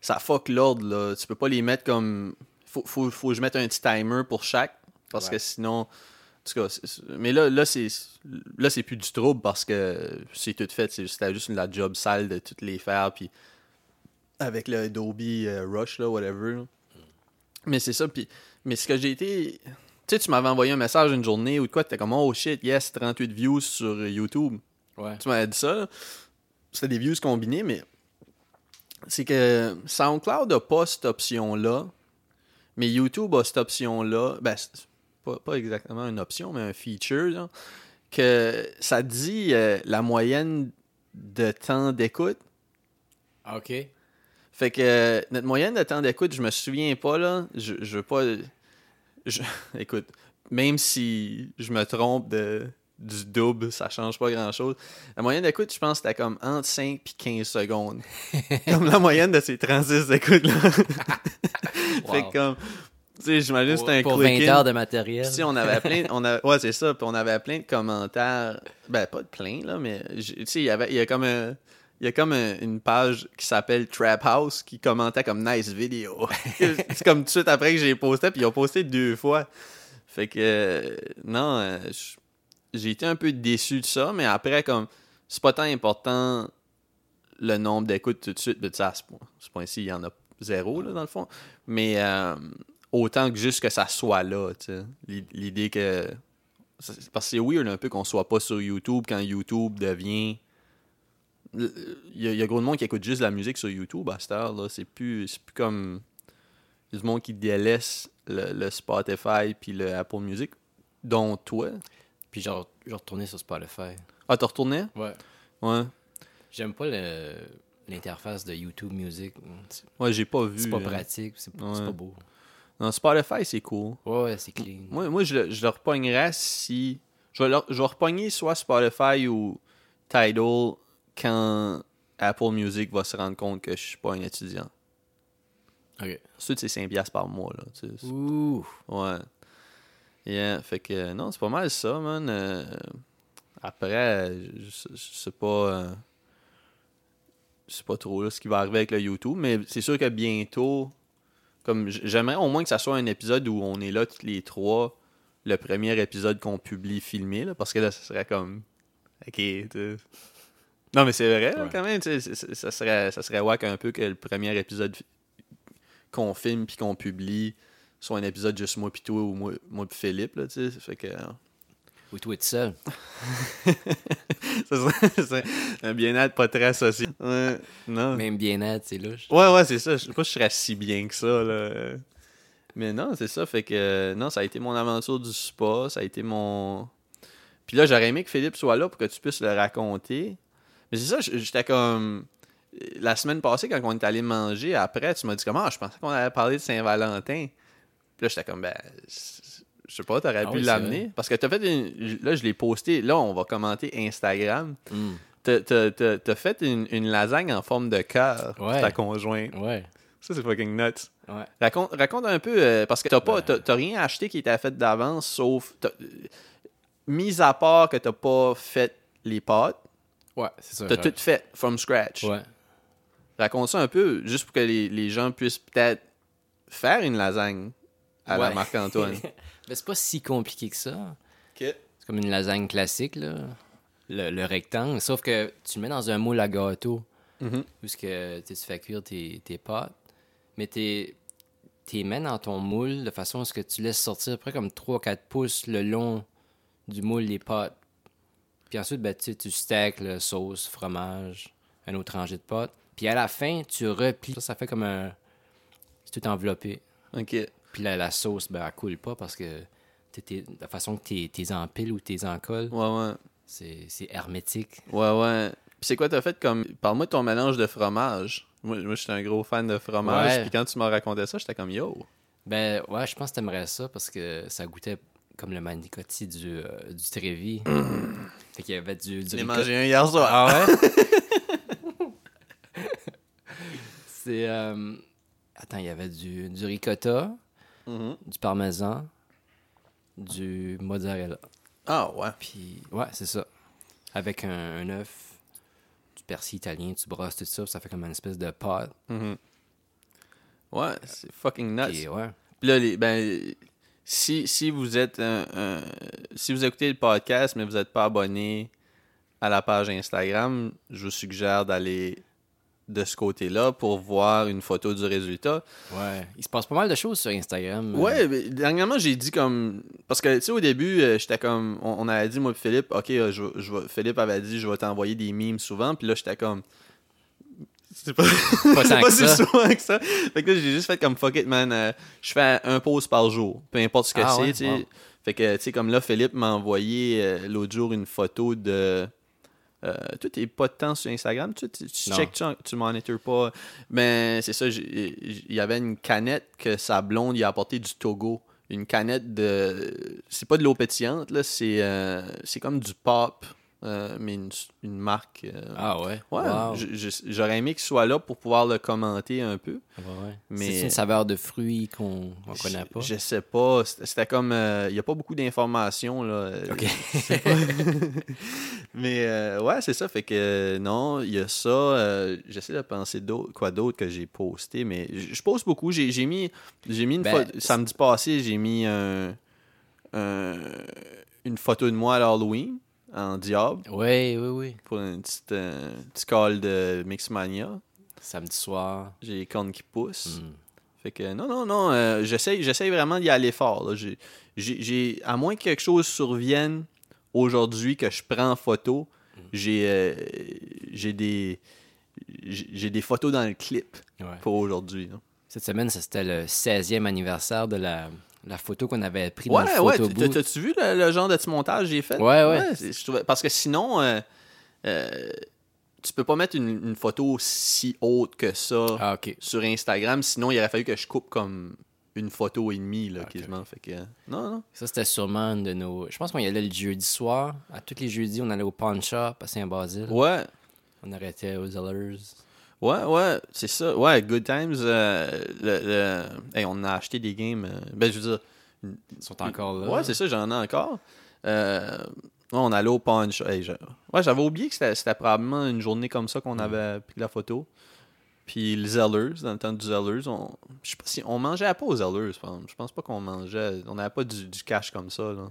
Ça fuck l'ordre, là. Tu peux pas les mettre comme. Faut, faut, faut que je mette un petit timer pour chaque parce Ouais. que sinon. Tout cas, mais là, là c'est là c'est plus du trouble parce que c'est tout fait. C'était juste la job sale de toutes les faire. Puis avec le Adobe euh, Rush, là, whatever. là. Mais c'est ça. Puis, mais ce que j'ai été. Tu sais, tu m'avais envoyé un message une journée ou de quoi, t'étais comme, oh shit, yes, 38 views sur YouTube. Ouais. Tu m'avais dit ça. C'était des views combinés, mais c'est que SoundCloud a pas cette option-là, mais YouTube a cette option-là. Ben, pas, pas exactement une option, mais un feature, là, que ça dit euh, la moyenne de temps d'écoute. Ah, OK. Fait que euh, notre moyenne de temps d'écoute, je me souviens pas, là. Je, je veux pas. je- écoute, même si je me trompe de, du double, ça change pas grand chose. La moyenne d'écoute, je pense que c'était comme entre 5 et 15 secondes. comme la moyenne de ces 36 d'écoute-là. Fait que comme. Tu sais, j'imagine c'était un pour quick 20 in. heures de matériel. Puis, on avait plein, on ouais, c'est ça. Puis on avait plein de commentaires. Ben, pas de plein, là, mais tu sais, il y avait, il y a comme un, il y a comme un- une page qui s'appelle Trap House qui commentait comme nice vidéo. c'est comme tout de suite après que j'ai posté, puis ils ont posté deux fois. Fait que, euh, non, euh, j'ai été un peu déçu de ça, mais après, comme, c'est pas tant important le nombre d'écoutes tout de suite. Mais tu sais, à ce point-ci, il y en a zéro, là, dans le fond. Mais euh, autant que juste que ça soit là, tu sais. L'i- L'idée que. Parce que c'est weird un peu qu'on soit pas sur YouTube quand YouTube devient. Il y, a, il y a gros de monde qui écoute juste la musique sur YouTube à cette heure. C'est plus, c'est plus comme. Il y a du monde qui délaisse le, le Spotify puis le Apple Music, dont toi. Puis genre, je retournais sur Spotify. Ah, t'as retourné? Ouais. Ouais. J'aime pas l'interface de YouTube Music. Ouais, j'ai pas vu. c'est pas euh. pratique, c'est c'est Ouais. pas beau. Non, Spotify, c'est cool. Ouais, c'est clean. Moi, moi je, le- je le repognerais si. Je vais, le, je vais repogner soit Spotify ou Tidal quand Apple Music va se rendre compte que je suis pas un étudiant. Ok. Ensuite, c'est 5$ piastres par mois. Là, tu sais. Ouh. Ouais. Yeah, fait que non, c'est pas mal ça, man. Euh, après, je, je- je sais pas. euh, je sais pas trop là, ce qui va arriver avec le YouTube, mais c'est sûr que bientôt, comme j'aimerais au moins que ça soit un épisode où on est là tous les trois, le premier épisode qu'on publie filmé, là, parce que là, ça serait comme. Ok, tu sais. Non, mais c'est vrai, Ouais. quand même, ça serait, ça serait wack un peu que le premier épisode qu'on filme puis qu'on publie soit un épisode juste moi pis toi ou moi, moi pis Philippe, là, tu sais. Fait que. Euh, Ou toi tout seul. ça serait, ça serait un bien-être pas très associé. Ouais, non. Même bien-être, c'est louche. Ouais, ouais, c'est ça. Je sais pas si je serais si bien que ça, là. Mais non, c'est ça. Fait que, non, ça a été mon aventure du spa. Ça a été mon. Puis là, j'aurais aimé que Philippe soit là pour que tu puisses le raconter. Mais c'est ça, j'étais comme. La semaine passée, quand on est allé manger, après, tu m'as dit comment, je pensais qu'on allait parler de Saint-Valentin. Puis là, j'étais comme, ben, je sais pas, t'aurais Ah pu oui, l'amener. Parce que t'as fait une. Là, je l'ai posté. Là, on va commenter Instagram. Hmm. t'as- fait une, une lasagne en forme de cœur pour Ouais. ta conjointe. Ouais. Ça, c'est fucking nuts. Ouais. Raconte, raconte un peu, euh, parce que t'as pas, Ben. t'as t'as rien acheté qui était fait d'avance, sauf, t'as- mis à part que t'as pas fait les pâtes, Ouais, c'est ça. t'as tout fait from scratch. Ouais. Raconte ça un peu, juste pour que les, les gens puissent peut-être faire une lasagne à la. Marc-Antoine. Mais c'est pas si compliqué que ça. C'est comme une lasagne classique, là. Le, le rectangle. Sauf que tu le mets dans un moule à gâteau. Mhm. Où ce que tu fais cuire tes, tes pâtes. Mais tu les mets dans ton moule de façon à ce que tu laisses sortir à peu près comme 3-4 pouces le long du moule les pâtes. Puis ensuite, ben, tu tu stacks la sauce, fromage, un autre rangée de pâtes. Puis à la fin, tu replies. Ça, ça fait comme un. C'est tout enveloppé. Ok. Puis la, la sauce, ben, elle coule pas parce que t'es- la façon que t'es t'es empiles ou t'es Ouais, ouais. c'est c'est hermétique. Ouais, ouais. Puis c'est quoi t'as fait comme. Parle-moi de ton mélange de fromage. Moi, moi je suis un gros fan de fromage. Puis quand tu m'as raconté ça, j'étais comme yo. Ben ouais, je pense que t'aimerais ça parce que ça goûtait comme le manicotti du, euh, du Trévis. fait qu'il y avait du, du J'ai mangé un hier soir. Ah ouais? c'est. euh, Attends, il y avait du, du ricotta, Mhm. du parmesan, du mozzarella. Ah ouais. Puis, ouais, c'est ça. Avec un, un œuf, du persil italien, tu brosses tout ça, ça fait comme une espèce de pâte. Mhm. Ouais, c'est fucking nuts. Puis, ouais. Puis là, les- ben, si, si vous êtes un, un- si vous écoutez le podcast, mais vous n'êtes pas abonné à la page Instagram, je vous suggère d'aller de ce côté-là pour voir une photo du résultat. Ouais. Il se passe pas mal de choses sur Instagram. Ouais, mais dernièrement, j'ai dit comme. Parce que, tu sais, au début, euh, j'étais comme. On, on avait dit, moi, Philippe, OK, euh, je, Philippe avait dit, je vais t'envoyer des memes souvent. Puis là, j'étais comme. C'est pas, Pas tant pas que si ça. souvent que ça. Fait que là, j'ai juste fait comme fuck it, man. euh, je fais un post par jour. Peu importe ce que Ah c'est, ouais? Wow. Fait que, tu sais, comme là, Philippe m'a envoyé euh, l'autre jour une photo de. Euh, toi, t'es pas de temps sur Instagram, tu, tu, tu tu, tu monitors pas? Mais c'est ça, il y avait une canette que sa blonde a apporté du Togo. Une canette de. C'est pas de l'eau pétillante, là, c'est euh, c'est comme du pop, euh, mais une, une marque. euh, Ah ouais? Ouais, Wow. j'aurais aimé qu'il soit là pour pouvoir le commenter un peu. Ouais, ouais. Mais- C'est une saveur de fruits qu'on on connaît pas. Je, sais pas. C'était comme. euh, Il y a pas beaucoup d'informations, là. Ok. Mais euh, ouais, c'est ça. Fait que euh, non, il y a ça. euh, J'essaie de penser d'autres, quoi d'autre que j'ai posté, mais je poste beaucoup. J'ai mis, j'ai mis une Ben, photo. Samedi passé, j'ai mis un, un- une photo de moi à l'Halloween en diable Oui, oui, oui. pour un petit, euh, petit call de Mixmania. Samedi soir. J'ai les cornes qui poussent. Hmm. Fait que non, non, non, euh, j'essaie, vraiment d'y aller fort. j'ai- à moins que quelque chose survienne aujourd'hui que je prends en photo, j'ai, euh, j'ai des, j'ai des photos dans le clip Ouais. pour aujourd'hui. Cette semaine, ça, c'était le 16e anniversaire de la, la photo qu'on avait prise Ouais, dans le ouais, t'as-tu vu le, le genre de petit montage que j'ai fait? Ouais, ouais. c'est- je trouvais- parce que sinon, euh, euh, tu peux pas mettre une, une photo si haute que ça. Ah, sur Instagram. Sinon, il aurait fallu que je coupe comme une photo et demie, là, Ok, quasiment. Fait que, non, non. Ça, c'était sûrement une de nos. Je pense qu'on y allait le jeudi soir. À tous les jeudis, on allait au pawn shop à Saint-Basile. Ouais, On arrêtait aux Zellers. ouais, ouais, c'est ça. Ouais, Good Times, euh, le, le- hey, on a acheté des games. euh, ben, je veux dire, Ils sont encore là. ouais, c'est ça, j'en ai encore. Euh, ouais, on allait au pawn shop. Hey, je- ouais, j'avais oublié que c'était c'était probablement une journée comme ça qu'on avait pris la photo. Puis les Zellers, dans le temps du Zellers, on, je sais pas si on mangeait pas aux Zellers, je pense. Pas qu'on mangeait, on n'avait pas du, du cash comme ça, là.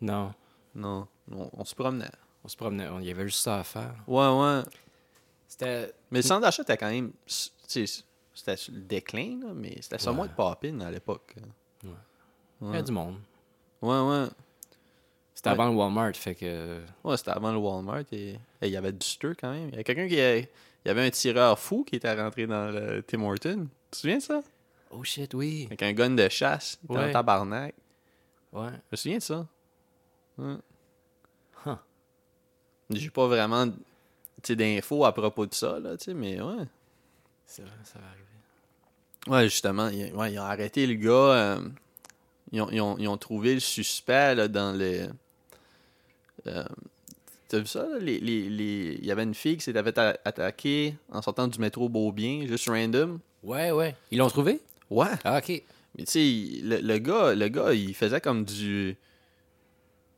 Non. Non, on, on se promenait. On se promenait. Il y avait juste ça à faire. Ouais, ouais. C'était. Mais le centre d'achat était quand même. C'était le déclin, là, mais c'était ça Ouais. moins de poppin à l'époque. Il y Ouais, avait du monde. ouais. ouais. C'était Ouais. avant le Walmart, fait que. Ouais, c'était avant le Walmart et il y avait du stir quand même. Il y avait quelqu'un qui. a- Il y avait un tireur fou qui était rentré dans le Tim Horton. Tu te souviens de ça? Oh shit, oui. Avec un gun de chasse. Il était en Ouais. tabarnak. Ouais. Je me souviens de ça. Ouais. Huh. J'ai pas vraiment d'infos à propos de ça, là, tu sais, mais ouais. C'est vrai, ça va arriver. Ouais, justement, ils, ouais, ils ont arrêté le gars. euh, ils, ont, ils ont- ils ont trouvé le suspect là, dans les. euh, t'as vu ça, là? Les, les, les... Il y avait une fille qui s'était fait a- attaquer en sortant du métro Beaubien, juste random. Ouais, ouais. Ils l'ont trouvé? Ouais. Ah, ok. Mais tu sais, le, le gars, le gars, il faisait comme du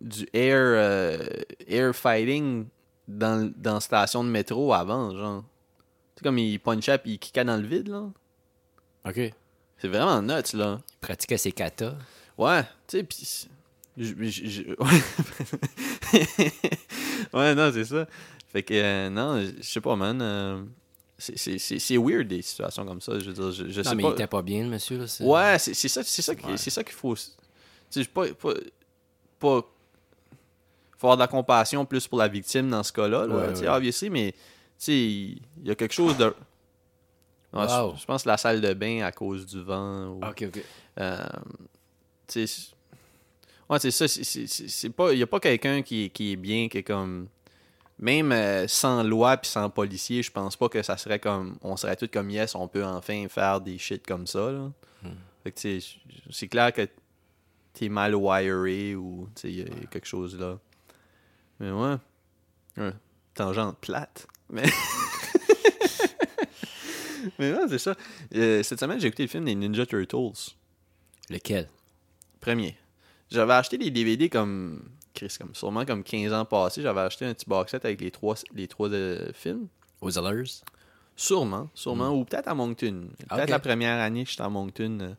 du air euh, air fighting dans, dans la station de métro avant, genre. Tu sais, comme il punchait puis il kickait dans le vide, là. Ok. Il C'est vraiment nuts, là. pratiquait ses katas. Ouais, tu sais, pis... je- je- je- ouais, non, c'est ça. Fait que, euh, non, je sais pas, man. euh, c'est- weird, des situations comme ça. Je veux dire, je, je Non, sais mais pas... il était pas bien, le monsieur. Là, Ouais, c'est ça, c'est ça, qui- Ouais. c'est ça qu'il faut. Tu sais, pas, pas, pas. Faut avoir de la compassion plus pour la victime dans ce cas-là, là, Ouais, tu sais, ouais. obviously, mais tu sais, il y a quelque chose de. Je- Wow. je, pense la salle de bain à cause du vent. ou- Ok, ok. euh, tu sais, c'est- ouais, c'est ça. c'est- pas, il y a pas quelqu'un qui, qui est bien, qui est comme. Même euh, sans loi puis sans policier, je pense pas que ça serait comme. On serait tous comme yes, on peut enfin faire des shit comme ça. Là. Fait que, c'est clair que t'es mal wiré ou y, il y a quelque chose là. Mais ouais. ouais. Tangente plate. Mais. Mais ouais, c'est ça. Euh, cette semaine, j'ai écouté le film des Ninja Turtles. Lequel? Premier. J'avais acheté des DVD comme. Chris, comme sûrement comme 15 ans passés. J'avais acheté un petit box set avec les trois, les trois euh, films. Aux Zellers? Sûrement, sûrement. Ou peut-être à Moncton. Peut-être la première année que j'étais à Moncton. euh.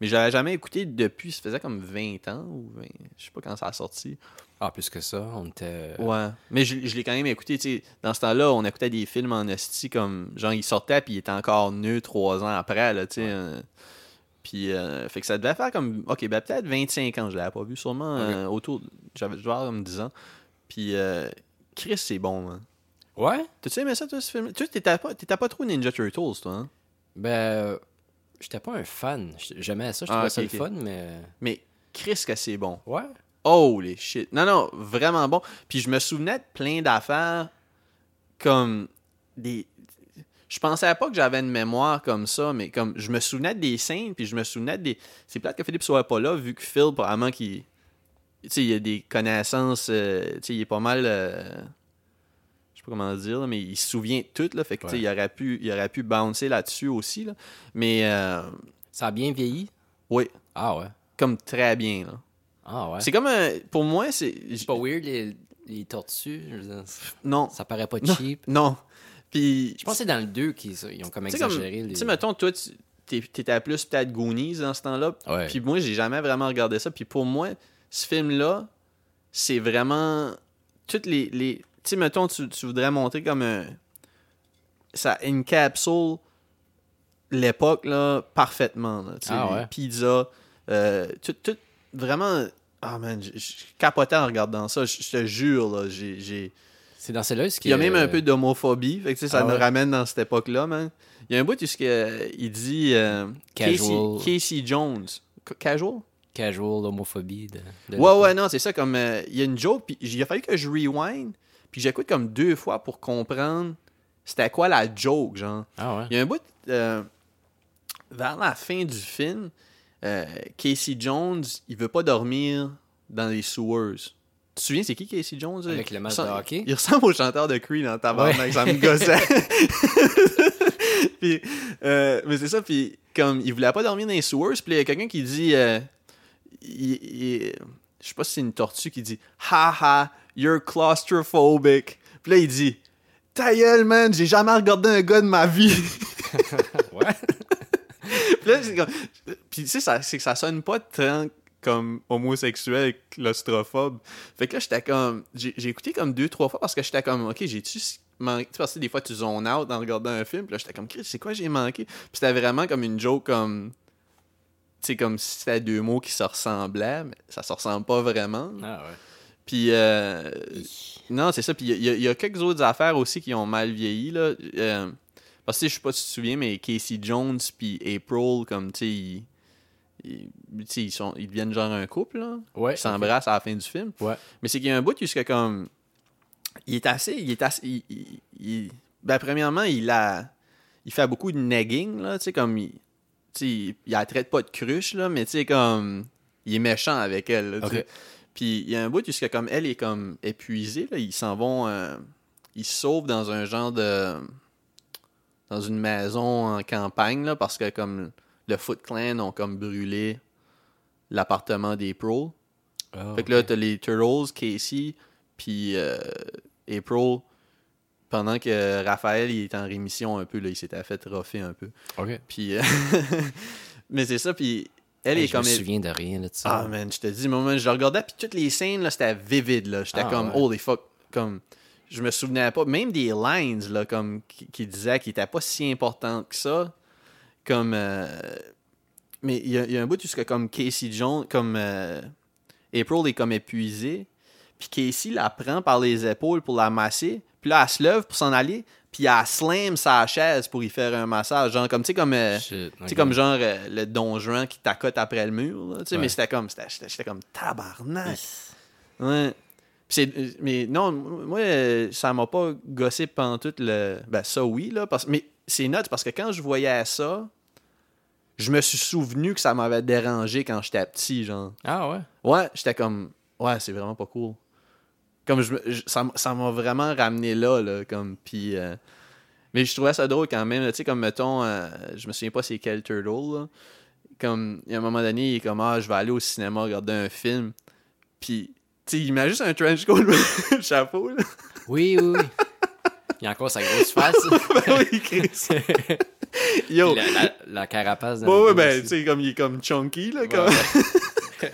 Mais je l'avais jamais écouté depuis. Ça faisait comme 20 ans ou 20. Je sais pas quand ça a sorti. Ah, plus que ça, on était... Ouais. Mais je, je l'ai quand même écouté. tu sais. Dans ce temps-là, on écoutait des films en esti comme. Genre, il sortait puis il était encore neuf trois ans après. Là, tu sais. euh. Puis, euh, fait que ça devait faire comme. Ok, ben peut-être 25 ans, je l'avais pas vu. Sûrement euh, autour. J'avais devais avoir comme 10 ans. Puis, euh, Chris, c'est bon, man. Ouais? T'as-tu aimé ça, toi, ce film? Tu t'étais pas, t'étais pas trop Ninja Turtles, toi, hein? Ben, euh, j'étais pas un fan. J'aimais ça, je Ah, trouvais ok, ça le fun, mais... Mais Chris, que c'est bon. Ouais? Holy shit. Non, non, vraiment bon. Puis je me souvenais de plein d'affaires comme des. Je pensais pas que j'avais une mémoire comme ça, mais comme je me souvenais des scènes, puis je me souvenais des. C'est plate que Philippe soit pas là, vu que Phil, probablement qu'il. Tu sais, il a des connaissances. euh, tu sais, il est pas mal. euh, Je sais pas comment dire, là, mais il se souvient de tout, là. Fait que, tu sais, il aurait pu, il aurait pu bouncer là-dessus aussi, là. Mais, euh, Ça a bien vieilli? oui, Ah ouais? comme très bien, là. Ah ouais? C'est comme un. Pour moi, c'est. C'est pas weird, les, les tortues? Je veux dire, Non. ça paraît pas Non. cheap. Non. Puis, Je pense que c'est dans le 2 qu'ils ils ont comme tu sais, comme- exagéré. tu les... sais, mettons, toi, t'étais plus peut-être Goonies dans ce temps-là. Ouais. Puis moi, j'ai jamais vraiment regardé ça. Puis pour moi, ce film-là, c'est vraiment. Toutes les. les... Tu sais, mettons, tu, tu voudrais montrer comme un. Ça encapsule l'époque, là, parfaitement. Là, Ah ouais. pizzas, euh, tout, tout. Vraiment. Ah, man, je capotais en regardant ça. Je te jure, là, j'ai. C'est dans celle-là, ce il y a même un peu d'homophobie, fait que, tu sais, ça Ah nous ouais? ramène dans cette époque-là, man. Il y a un bout où euh, il dit euh, Casey, Casual. Casey Jones. Ca- Casual? casual homophobie. De, de- Ouais, ouais, non, c'est ça. Comme euh, il y a une joke, puis il a fallu que je rewind, puis j'écoute comme deux fois pour comprendre c'était quoi la joke, genre. Ah ouais? Il y a un bout euh, vers la fin du film, Casey Jones, il veut pas dormir dans les sewers. Tu te souviens, c'est qui Casey Jones? là? Avec le masque Il de ressemble- hockey? Il ressemble au chanteur de Creed dans tabarnak, Ouais. ça me gossait. puis, euh, mais c'est ça, puis comme il voulait pas dormir dans les sewers, puis il y a quelqu'un qui dit, euh, il- il- je sais pas si c'est une tortue qui dit, haha, you're claustrophobic. Puis là, il dit, ta gueule, man, j'ai jamais regardé un gars de ma vie. Ouais. Puis là, c'est comme. Puis tu sais, c'est que ça sonne pas tant comme homosexuel, claustrophobe. Fait que là, j'étais comme. J'ai écouté comme deux, trois fois parce que j'étais comme, ok, j'ai-tu manqué. Tu sais, parce que des fois, tu zones out en regardant un film. Puis là, j'étais comme, c'est quoi j'ai manqué? Puis c'était vraiment comme une joke comme. Tu sais, comme si c'était deux mots qui se ressemblaient, mais ça se ressemble pas vraiment. Ah ouais. Puis, euh, non, c'est ça. Puis, il y, a- il y a quelques autres affaires aussi qui ont mal vieilli, là. Euh, parce que, je sais pas si tu te souviens, mais Casey Jones puis April, comme, tu sais, ils, ils, sont, ils deviennent genre un couple, là. Ouais. Ils s'embrassent à la fin du film. Ouais. Mais c'est qu'il y a un bout jusqu'à comme... Il est assez... Il est assez... il- il- il- ben, premièrement, il a... Il fait beaucoup de nagging, là, tu sais, comme... Il, tu il, la traite pas de cruche, là, mais tu sais, comme... Il est méchant avec elle, là. Puis il y a un bout que comme elle est comme épuisée, là, ils s'en vont, euh, ils se sauvent dans un genre de, dans une maison en campagne là, parce que comme le Foot Clan ont comme brûlé l'appartement des pros. Ah, Fait que là, t'as les Turtles, Casey, puis euh, April. Pendant que Raphaël il est en rémission un peu, là, il s'était fait roffer un peu. ok. Puis, euh, mais c'est ça, puis elle Hey, est je comme. me souviens de rien là, de ça. Ah man, je te dis, moment, je le regardais, puis toutes les scènes, là, c'était vivide, là. J'étais Ah, comme, ouais. holy fuck, comme. Je me souvenais pas, même des lines, là, comme, qui, qui disaient qu'ils étaient pas si importantes que ça. Comme. euh, mais il y, y a un bout que comme Casey Jones, comme. euh, April est comme épuisée, puis Casey la prend par les épaules pour la masser, puis là, elle se lève pour s'en aller, puis elle slam sa chaise pour y faire un massage. Genre, comme, tu sais, comme. euh, Shit, tu sais, ok. comme genre euh, le Don Juan qui t'accote après le mur, tu sais, Ouais. mais c'était comme, c'était- j'étais comme tabarnak. Ouais. Puis c'est- euh, mais non, moi, ça m'a pas gossé pendant tout le. Ben, ça, oui, là. Parce... Mais c'est note parce que quand je voyais ça, je me suis souvenu que ça m'avait dérangé quand j'étais petit, genre. Ah ouais? Ouais, j'étais comme. Ouais, c'est vraiment pas cool. Comme je, je- ça m'a vraiment ramené là, là. Comme. Puis. euh, Mais je trouvais ça drôle quand même, tu sais, comme mettons, euh, je me souviens pas c'est quel turtle, là. Comme, il y a un moment donné, il est comme, ah, je vais aller au cinéma regarder un film. Puis, tu sais, il met juste un trench coat, un chapeau, là. Oui, oui, oui. Il y a encore sa grosse face. Ben oui, Chris. Yo. La, la, la carapace. dans Ouais, ben, tu sais, comme il est comme chunky, là. Comme... ouais.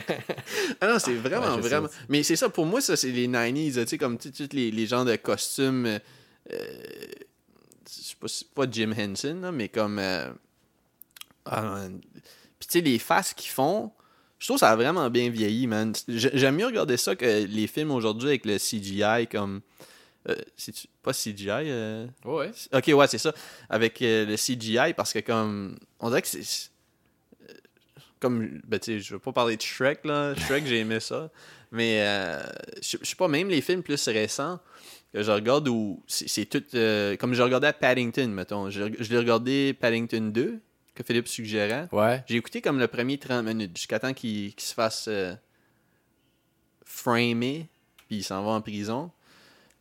Ah non, c'est vraiment, Ouais, vraiment. Mais c'est ça, pour moi, ça, c'est les 90s, tu sais, comme tous les, les gens de costumes. euh, je sais pas, si- pas Jim Henson, là, mais comme. euh, ah. Puis tu sais, les faces qu'ils font, je trouve que ça a vraiment bien vieilli, man. J'aime mieux regarder ça que les films aujourd'hui avec le CGI, comme. Euh, c'est pas CGI euh, Ouais. Ok, ouais, c'est ça. Avec euh, le CGI, parce que comme. On dirait que c'est. euh, Comme. Ben, tu sais, je veux pas parler de Shrek, là. Shrek, j'ai aimé ça. Mais, euh, je sais pas, même les films plus récents que je regarde où c'est tout. comme je regardais Paddington, mettons. Je, je l'ai regardé Paddington 2, que Philippe suggérait. Ouais. J'ai écouté comme le premier 30 minutes, jusqu'à temps qu'il se fasse framer, puis il s'en va en prison.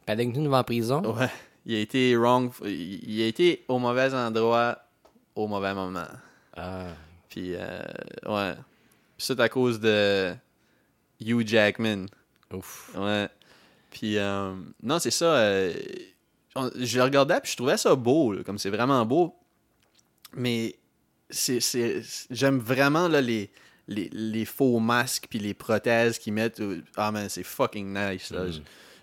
Paddington va en prison. Ouais. Il a été wrong. Il a été au mauvais endroit au mauvais moment. Ah. Puis, euh, ouais. Puis c'est à cause de Hugh Jackman. Ouf. Ouais. Puis, euh, non, c'est ça. euh, on- je le regardais, puis je trouvais ça beau, là, comme c'est vraiment beau. Mais, c'est, c'est, j'aime vraiment là, les, les, les faux masques, puis les prothèses qu'ils mettent. Ah, man, c'est fucking nice. Là. Mm.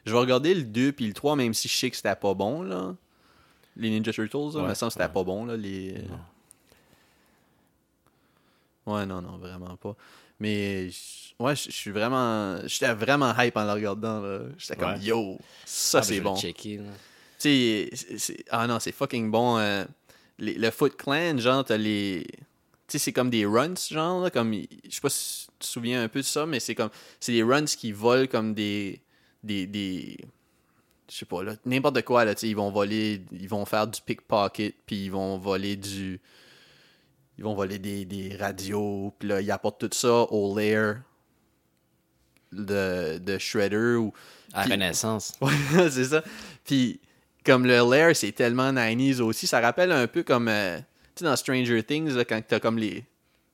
Je, vais regarder le 2 puis le 3, même si je sais que c'était pas bon, là. Les Ninja Turtles, là, Ouais, me semble que c'était ouais. pas bon, là. Les... Non. Ouais, non, non, vraiment pas. Mais, ouais, je suis vraiment... J'étais vraiment hype en le regardant, là. J'étais comme, Ouais. yo, ça, Ah, c'est bon. Tu sais, ah non, c'est fucking bon. euh, les- le Foot Clan, genre, t'as les. Tu sais, c'est comme des runs, genre, là, comme. Je sais pas si tu te souviens un peu de ça, mais c'est comme. C'est des runs qui volent comme des. Des. des je sais pas, là, n'importe quoi, là, ils vont voler. Ils vont faire du pickpocket, puis ils vont voler du. Ils vont voler des, des radios, puis là, ils apportent tout ça au lair de, de Shredder ou. À Renaissance. Ouais, c'est ça. Puis, comme le lair, c'est tellement 90s aussi. Ça rappelle un peu comme, euh, tu sais, dans Stranger Things, là, quand t'as comme les,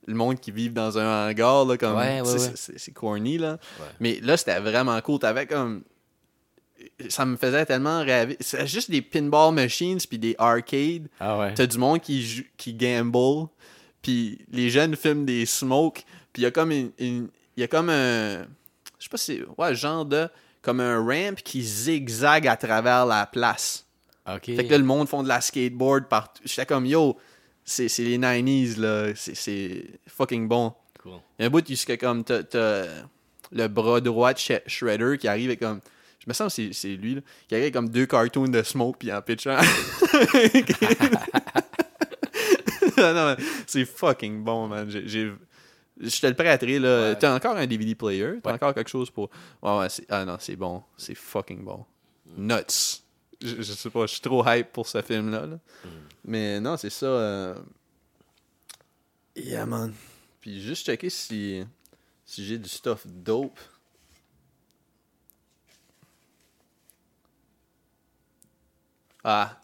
le monde qui vit dans un hangar, là, comme, Ouais, ouais, c'est- corny, là. Mais là, c'était vraiment cool. T'avais comme, ça me faisait tellement rêver. C'est juste des pinball machines puis des arcades. Ah ouais. T'as du monde qui, joue- qui gamble, puis les jeunes filment des smokes, puis il y a comme une, une- il y a comme un, je sais pas si, ouais, genre de, comme un ramp qui zigzague à travers la place. Ok. Fait que là, le monde font de la skateboard partout. J'étais comme, yo, c'est c'est les 90s, là, c'est- c'est fucking bon. Cool. Il y a un bout c'est comme, t'as le bras droit de Sh- Shredder qui arrive avec comme, je me sens que c'est- c'est lui, là, qui arrive avec comme deux cartoons de smoke, puis en pitchant. Non, mais c'est fucking bon, man. J'ai-. Je te le prêterai, là. Ouais. T'as encore un DVD player? T'as Ouais. encore quelque chose pour. Ouais, ouais, c'est... Ah non, c'est bon. C'est fucking bon. Nuts je, sais pas, je suis trop hype pour ce film-là. Mm. Mais non, c'est ça. Euh, yeah, man. Puis juste checker si, si j'ai du stuff dope. Ah.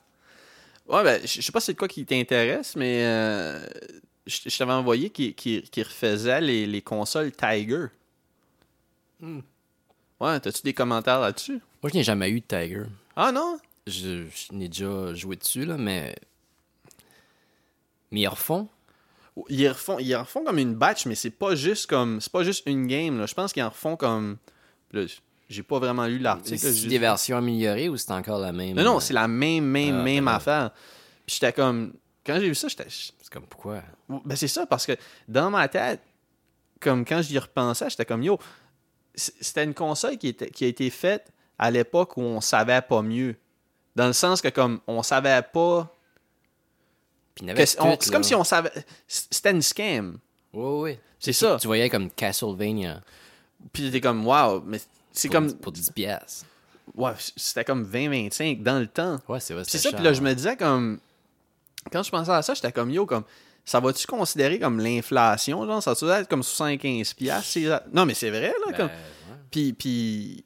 Ouais, ben, je sais pas si c'est quoi qui t'intéresse, mais euh, je t'avais envoyé qui, qui, qui refaisait les, les, consoles Tiger. Hmm. Ouais, t'as-tu des commentaires là-dessus? Moi, je n'ai jamais eu de Tiger. Ah non? Je, je n'ai déjà joué dessus, là, mais. Mais ils refont. Ils refont, ils refont comme une batch, mais c'est pas juste comme. C'est pas juste une game, là. Je pense qu'ils en refont comme. là, j'ai pas vraiment lu l'article. C'est des versions améliorées ou c'est encore la même Non, non, c'est la même, même, Ah, même affaire. Puis j'étais comme. Quand j'ai vu ça, j'étais. C'est comme pourquoi? Ben c'est ça, parce que dans ma tête, comme quand j'y repensais, j'étais comme yo, c'était une console qui, était, qui a été faite à l'époque où on savait pas mieux. Dans le sens que comme on savait pas. C'est comme si on savait. C'était une scam. Ouais, ouais. C'est ça. Tu voyais comme Castlevania. Puis j'étais comme wow, mais c'est comme. Pour 10 piastres. Ouais, c'était comme 20-25 dans le temps. Ouais, c'est vrai. C'est ça, puis là, je me disais comme. Quand je pensais à ça, j'étais comme yo, comme. Ça va-tu considérer comme l'inflation, genre? Ça va-tu être comme 75$? piastres, Non, mais c'est vrai, là. Ben, comme... Puis, puis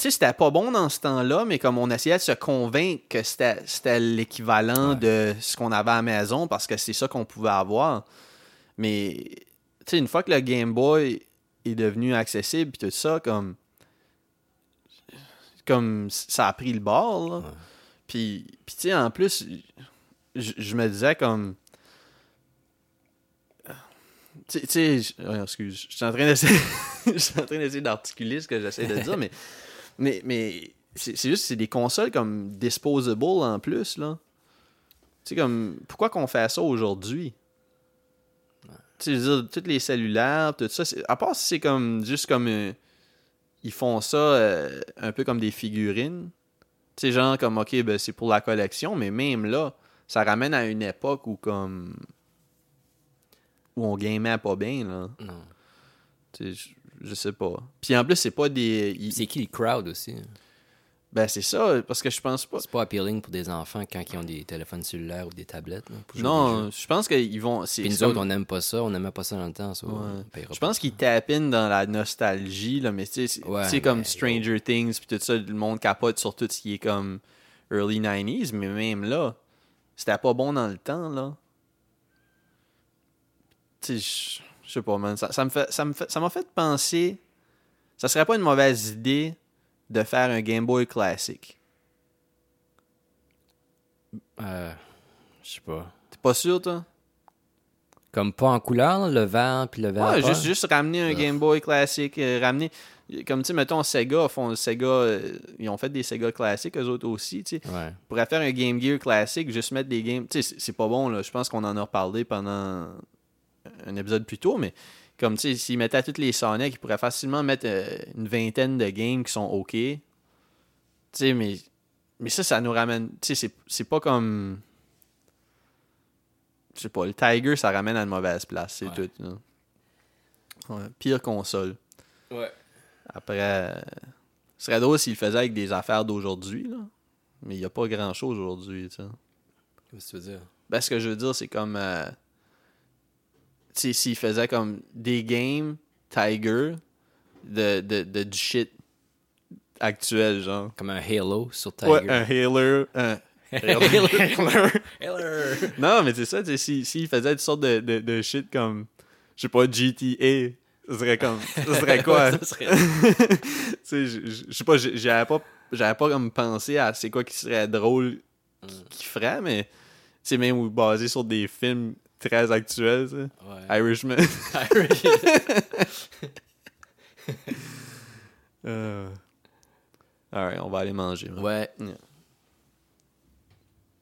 tu sais, c'était pas bon dans ce temps-là, mais comme on essayait de se convaincre que c'était l'équivalent Ouais. de ce qu'on avait à la maison parce que c'est ça qu'on pouvait avoir. Mais, tu sais, une fois que le Game Boy est devenu accessible, puis tout ça, comme. Comme ça a pris le bord, là. Puis, puis tu sais, en plus, je, me disais comme. Tu sais- excuse, je suis en train d'essayer, je suis en train d'essayer d'articuler ce que j'essaie de dire, mais, mais, mais c'est juste, c'est des consoles comme disposable en plus, là. Tu sais, comme, pourquoi qu'on fait ça aujourd'hui? Tu sais, je veux dire, toutes les cellulaires, tout ça, à part si c'est comme, juste comme, euh, ils font ça euh, un peu comme des figurines. Tu sais, genre comme, ok, ben c'est pour la collection, mais même là, ça ramène à une époque où comme. où on gamait pas bien, là. Non. Tu sais, je, sais pas. Puis en plus, c'est pas des. C'est qui le crowd aussi? Ben c'est ça, parce que je pense pas. C'est pas appealing pour des enfants quand ils ont des téléphones cellulaires ou des tablettes. là, Non, je pense qu'ils vont. Puis nous autres, on n'aime pas ça. On n'aimait pas ça dans le temps. ça, Ouais. on paiera Je pense qu'ils tapinent dans la nostalgie, là, mais tu sais, Ouais, comme Stranger Things, puis tout ça, le monde capote sur tout ce qui est comme early 90s, mais même là, c'était pas bon dans le temps, là. Tu sais, je- sais pas, man, ça, ça me fait, ça me fait, ça m'a fait penser, ça serait pas une mauvaise idée de faire un Game Boy classique. Euh, je sais pas. T'es pas sûr, toi? Comme pas en couleur, le vert puis le vert. Ouais, juste, juste ramener un. Game Boy classique, euh, ramener. Comme tu sais, mettons, Sega font Sega. euh, ils ont fait des Sega classiques, eux autres aussi, tu sais. Ouais. Pourrait faire un Game Gear classique, juste mettre des games. Tu sais, c'est pas bon, là. Je pense qu'on en a reparlé pendant un épisode plus tôt, mais comme tu sais, s'ils mettaient toutes les Sonic, ils pourraient facilement mettre euh, une vingtaine de games qui sont OK. Tu sais, mais, mais ça, ça nous ramène. Tu sais, c'est- c'est pas comme. Je sais pas, le Tiger, ça ramène à une mauvaise place, c'est Ouais. tout. Ouais, pire console. Ouais. Après, euh, ce serait drôle s'il faisait avec des affaires d'aujourd'hui, là. Mais il n'y a pas grand-chose aujourd'hui, tu sais. Qu'est-ce que tu veux dire? Ben, ce que je veux dire, c'est comme... euh, s'il faisait comme des games Tiger de, de, de du shit actuel, genre. Comme un Halo sur Tiger. Ouais, un Halo... Un... Halo. Halo. Halo. non, mais c'est ça, tu sais, s'il s'il faisait une sorte de, de, de shit comme... Je sais pas, GTA... Ce serait comme... Ce serait quoi? Tu sais, je- sais pas, j'avais pas, j'avais pas comme pensé à c'est quoi qui serait drôle qui, qui ferait, mais c'est même basé sur des films très actuels, tu sais. Ouais. Irishman. Irish. euh... Alright, on va aller manger. man. ouais. Yeah.